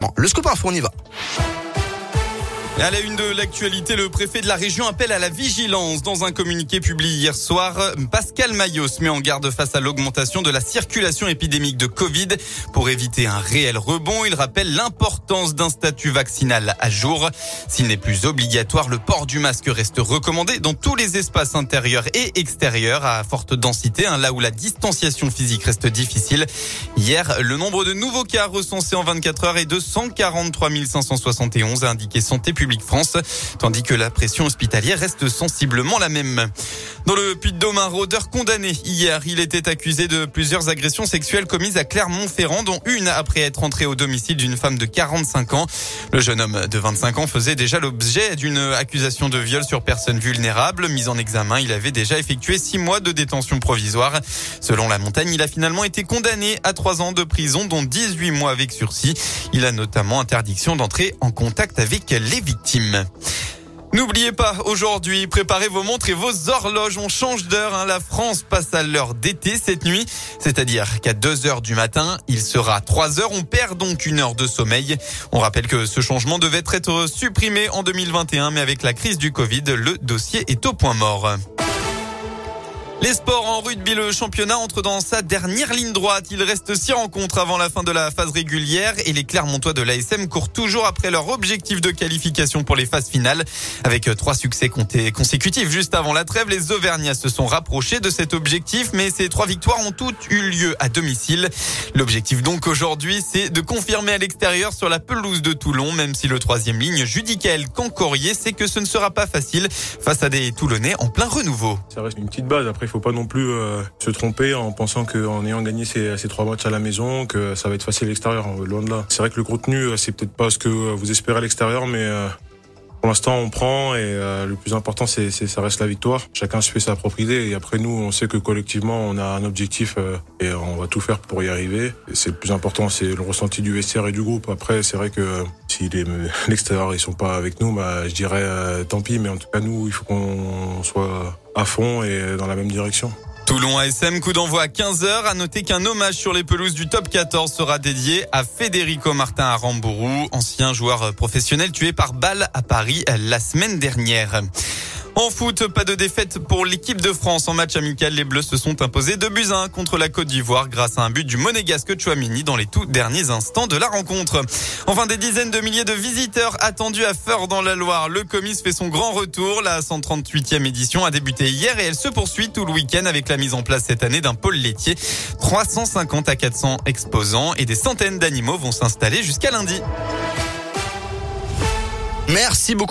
Bon, le scoop info, on y va. À la une de l'actualité, le préfet de la région appelle à la vigilance. Dans un communiqué publié hier soir, Pascal Maillot se met en garde face à l'augmentation de la circulation épidémique de Covid. Pour éviter un réel rebond, il rappelle l'importance d'un statut vaccinal à jour. S'il n'est plus obligatoire, le port du masque reste recommandé dans tous les espaces intérieurs et extérieurs à forte densité, hein, là où la distanciation physique reste difficile. Hier, le nombre de nouveaux cas recensés en 24 heures est de 143 571, a indiqué Santé publique France, tandis que la pression hospitalière reste sensiblement la même. Dans le Puy-de-Dôme, un rôdeur condamné hier, il était accusé de plusieurs agressions sexuelles commises à Clermont-Ferrand, dont une après être entré au domicile d'une femme de 45 ans. Le jeune homme de 25 ans faisait déjà l'objet d'une accusation de viol sur personne vulnérable. Mise en examen, il avait déjà effectué six mois de détention provisoire. Selon la montagne, il a finalement été condamné à trois ans de prison, dont 18 mois avec sursis. Il a notamment interdiction d'entrer en contact avec les victimes. N'oubliez pas, aujourd'hui, préparez vos montres et vos horloges. On change d'heure. Hein. La France passe à l'heure d'été cette nuit. C'est-à-dire qu'à 2 heures du matin, il sera 3 heures. On perd donc une heure de sommeil. On rappelle que ce changement devait être supprimé en 2021, mais avec la crise du Covid, le dossier est au point mort. Les sports en rugby, le championnat entre dans sa dernière ligne droite. Il reste six rencontres avant la fin de la phase régulière et les Clermontois de l'ASM courent toujours après leur objectif de qualification pour les phases finales. Avec trois succès comptés consécutifs juste avant la trêve, les Auvergnats se sont rapprochés de cet objectif, mais ces trois victoires ont toutes eu lieu à domicile. L'objectif donc aujourd'hui, c'est de confirmer à l'extérieur sur la pelouse de Toulon, même si le troisième ligne, Judicael Cancorier, sait que ce ne sera pas facile face à des Toulonnais en plein renouveau. Ça reste une petite base. Après, faut pas non plus euh, se tromper en pensant qu'en ayant gagné ces, trois matchs à la maison, que ça va être facile à l'extérieur. Loin de là. C'est vrai que le contenu, euh, c'est peut-être pas ce que vous espérez à l'extérieur, mais euh, pour l'instant, on prend et le plus important, c'est, ça reste la victoire. Chacun se fait sa propre idée et après nous, on sait que collectivement, on a un objectif et on va tout faire pour y arriver. C'est le plus important, c'est le ressenti du vestiaire et du groupe. Après, c'est vrai que l'extérieur ils sont pas avec nous, bah, je dirais tant pis. Mais en tout cas, nous, il faut qu'on soit à fond et dans la même direction. Toulon ASM, coup d'envoi à 15h. À noter qu'un hommage sur les pelouses du top 14 sera dédié à Federico Martin Arambourou, ancien joueur professionnel tué par balle à Paris la semaine dernière. En foot, pas de défaite pour l'équipe de France. En match amical, les Bleus se sont imposés de buts 1 contre la Côte d'Ivoire grâce à un but du monégasque Chouamini dans les tout derniers instants de la rencontre. Enfin, des dizaines de milliers de visiteurs attendus à Feur dans la Loire. Le Comis fait son grand retour. La 138e édition a débuté hier et elle se poursuit tout le week-end avec la mise en place cette année d'un pôle laitier. 350 à 400 exposants et des centaines d'animaux vont s'installer jusqu'à lundi. Merci beaucoup.